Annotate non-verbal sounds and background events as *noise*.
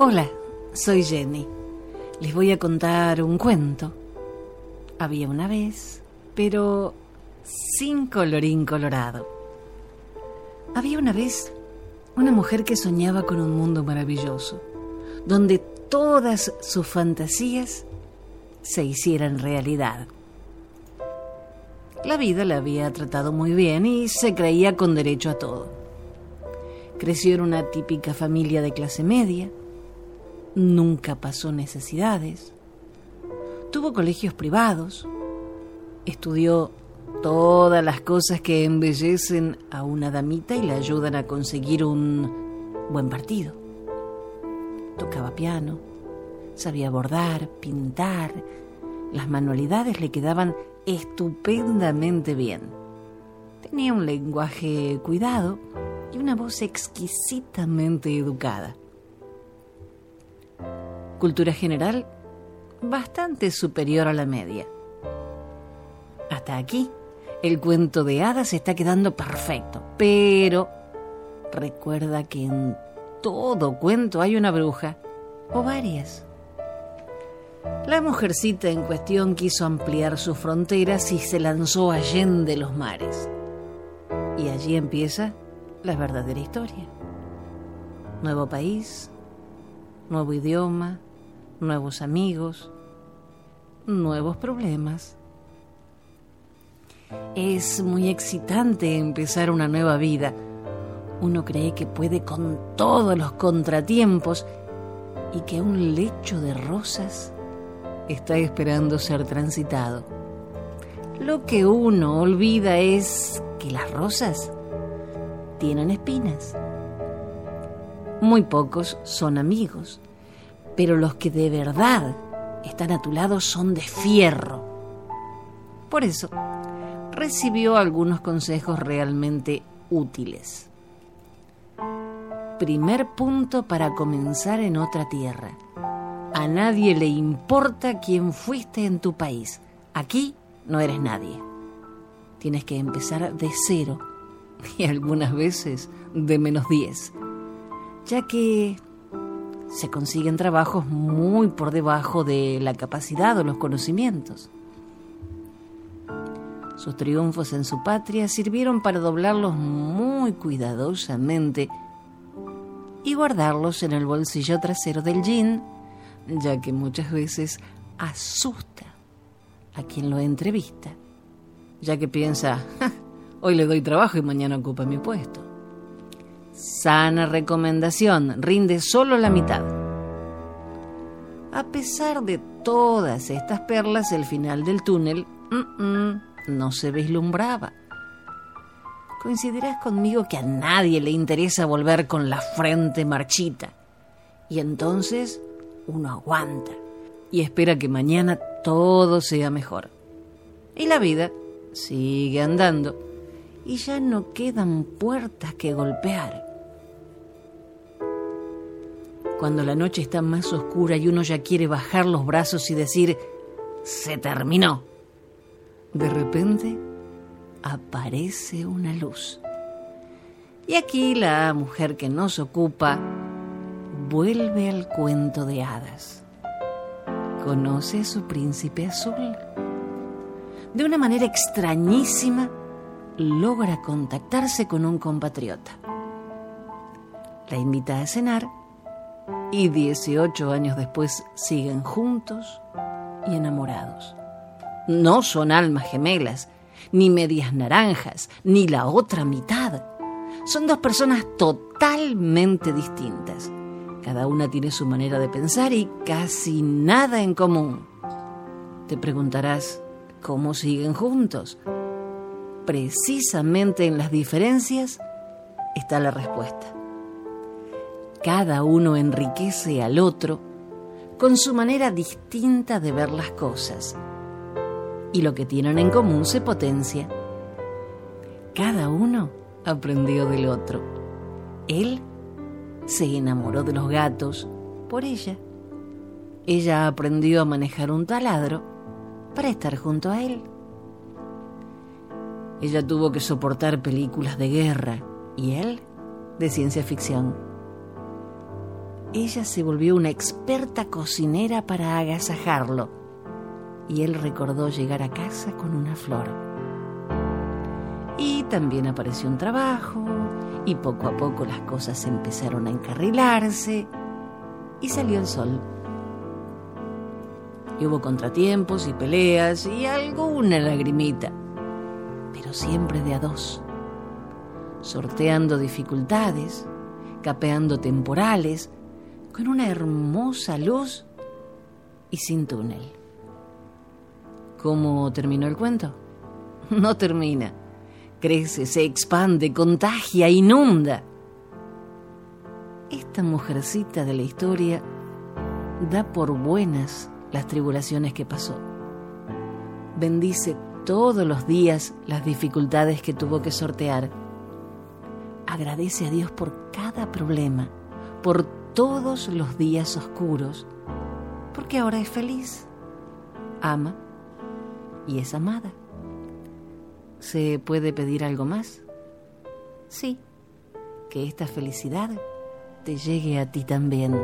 Hola, soy Jenny. Les voy a contar un cuento. Había una vez, pero sin colorín colorado. Había una vez una mujer que soñaba con un mundo maravilloso, donde todas sus fantasías se hicieran realidad. La vida la había tratado muy bien y se creía con derecho a todo. Creció en una típica familia de clase media, nunca pasó necesidades, tuvo colegios privados, estudió todas las cosas que embellecen a una damita y le ayudan a conseguir un buen partido. Tocaba piano, sabía bordar, pintar, las manualidades le quedaban estupendamente bien. Tenía un lenguaje cuidado y una voz exquisitamente educada cultura general bastante superior a la media. Hasta aquí, el cuento de hadas está quedando perfecto, pero recuerda que en todo cuento hay una bruja, o varias. La mujercita en cuestión quiso ampliar sus fronteras y se lanzó allende los mares. Y allí empieza la verdadera historia. Nuevo país, nuevo idioma, nuevos amigos, nuevos problemas. Es muy excitante empezar una nueva vida. Uno cree que puede con todos los contratiempos y que un lecho de rosas está esperando ser transitado. Lo que uno olvida es que las rosas tienen espinas. Muy pocos son amigos pero los que de verdad están a tu lado son de fierro. Por eso, recibió algunos consejos realmente útiles. Primer punto para comenzar en otra tierra. A nadie le importa quién fuiste en tu país. Aquí no eres nadie. Tienes que empezar de cero y algunas veces de menos diez, ya que se consiguen trabajos muy por debajo de la capacidad o los conocimientos. Sus triunfos en su patria sirvieron para doblarlos muy cuidadosamente y guardarlos en el bolsillo trasero del jean, ya que muchas veces asusta a quien lo entrevista, ya que piensa, hoy le doy trabajo y mañana ocupa mi puesto. Sana recomendación, rinde solo la mitad. A pesar de todas estas perlas, el final del túnel no se vislumbraba. Coincidirás conmigo que a nadie le interesa volver con la frente marchita. Y entonces uno aguanta y espera que mañana todo sea mejor. Y la vida sigue andando y ya no quedan puertas que golpear cuando la noche está más oscura y uno ya quiere bajar los brazos y decir, se terminó. De repente aparece una luz. Y aquí la mujer que nos ocupa vuelve al cuento de hadas. Conoce a su príncipe azul. De una manera extrañísima, logra contactarse con un compatriota. La invita a cenar y 18 años después siguen juntos y enamorados. No son almas gemelas, ni medias naranjas, ni la otra mitad. Son dos personas totalmente distintas. Cada una tiene su manera de pensar y casi nada en común. Te preguntarás, ¿cómo siguen juntos? Precisamente en las diferencias está la respuesta. Cada uno enriquece al otro con su manera distinta de ver las cosas. Y lo que tienen en común se potencia. Cada uno aprendió del otro. Él se enamoró de los gatos por ella. Ella aprendió a manejar un taladro para estar junto a él. Ella tuvo que soportar películas de guerra y él de ciencia ficción. Ella se volvió una experta cocinera para agasajarlo y él recordó llegar a casa con una flor. Y también apareció un trabajo y poco a poco las cosas empezaron a encarrilarse y salió el sol. Y hubo contratiempos y peleas y alguna lagrimita, pero siempre de a dos, sorteando dificultades, capeando temporales, con una hermosa luz y sin túnel. ¿Cómo terminó el cuento? *laughs* No termina. Crece, se expande, contagia, inunda. Esta mujercita de la historia da por buenas las tribulaciones que pasó. Bendice todos los días las dificultades que tuvo que sortear. Agradece a Dios por cada problema, por todos los días oscuros, porque ahora es feliz, ama y es amada. ¿Se puede pedir algo más? Sí, que esta felicidad te llegue a ti también.